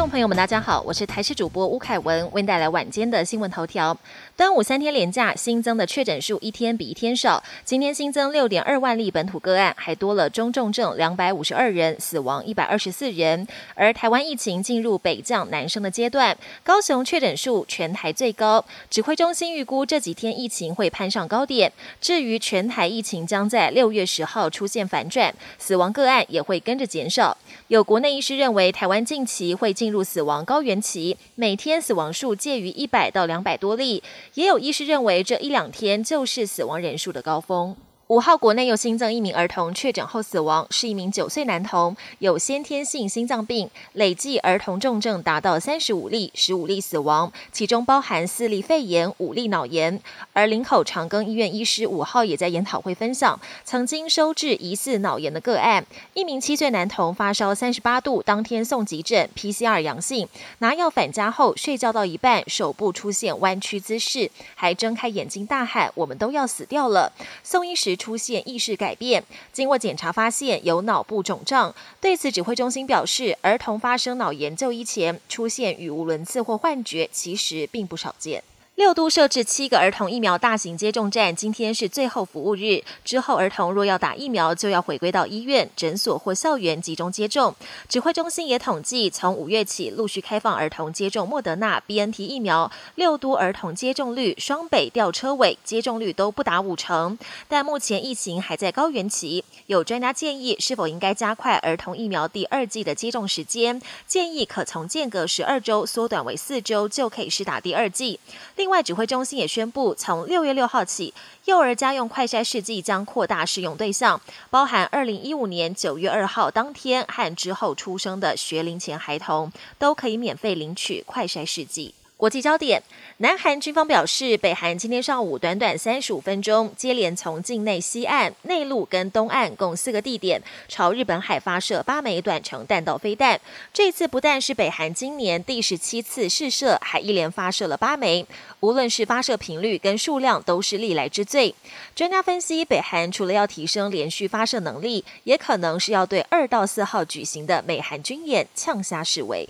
众朋友们，大家好，我是台视主播吴凯文，为您带来晚间的新闻头条。端午三天连假新增的确诊数一天比一天少，今天新增六点二万例本土个案，还多了中重症两百五十二人，死亡一百二十四人。而台湾疫情进入北降南升的阶段，高雄确诊数全台最高，指挥中心预估这几天疫情会攀上高点。至于全台疫情将在六月十号出现反转，死亡个案也会跟着减少。有国内医师认为，台湾近期会进入死亡高原期，每天死亡数介于一百到两百多例。也有医师认为，这一两天就是死亡人数的高峰。五号，国内又新增一名儿童确诊后死亡，是一名九岁男童，有先天性心脏病，累计儿童重症达到三十五例，十五例死亡，其中包含四例肺炎，五例脑炎。而林口长庚医院医师五号也在研讨会分享，曾经收治疑似脑炎的个案，一名七岁男童发烧三十八度，当天送急诊，PCR 阳性，拿药返家后睡觉到一半，手部出现弯曲姿势，还睁开眼睛大喊：“我们都要死掉了！”送医时。出现意识改变，经过检查发现有脑部肿胀。对此，指挥中心表示，儿童发生脑炎就医前出现语无伦次或幻觉，其实并不少见。六都设置七个儿童疫苗大型接种站，今天是最后服务日。之后，儿童若要打疫苗，就要回归到医院、诊所或校园集中接种。指挥中心也统计，从五月起陆续开放儿童接种莫德纳、BNT 疫苗。六都儿童接种率双北吊车尾，接种率都不达五成。但目前疫情还在高原期，有专家建议，是否应该加快儿童疫苗第二季的接种时间？建议可从间隔十二周缩短为四周，就可以试打第二季。另外，指挥中心也宣布，从六月六号起，幼儿家用快筛试剂将扩大适用对象，包含二零一五年九月二号当天和之后出生的学龄前孩童，都可以免费领取快筛试剂。国际焦点：南韩军方表示，北韩今天上午短短三十五分钟，接连从境内西岸、内陆跟东岸共四个地点，朝日本海发射八枚短程弹道飞弹。这次不但是北韩今年第十七次试射，还一连发射了八枚。无论是发射频率跟数量，都是历来之最。专家分析，北韩除了要提升连续发射能力，也可能是要对二到四号举行的美韩军演呛下示威。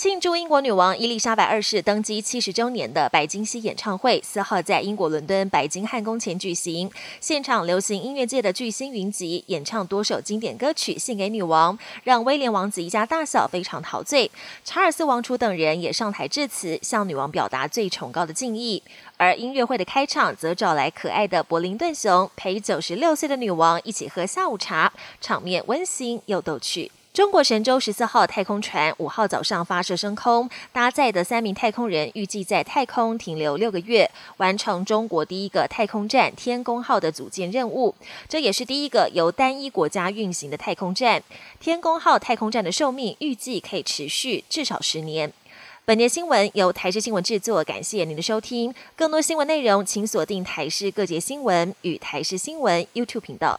庆祝英国女王伊丽莎白二世登基七十周年的白金禧演唱会，四号在英国伦敦白金汉宫前举行。现场流行音乐界的巨星云集，演唱多首经典歌曲献给女王，让威廉王子一家大小非常陶醉。查尔斯王储等人也上台致辞，向女王表达最崇高的敬意。而音乐会的开场，则找来可爱的柏林顿熊，陪九十六岁的女王一起喝下午茶，场面温馨又逗趣。中国神舟十四号太空船五号早上发射升空，搭载的三名太空人预计在太空停留六个月，完成中国第一个太空站天宫号的组建任务。这也是第一个由单一国家运行的太空站。天宫号太空站的寿命预计可以持续至少十年。本节新闻由台视新闻制作，感谢您的收听。更多新闻内容，请锁定台视各节新闻与台视新闻 YouTube 频道。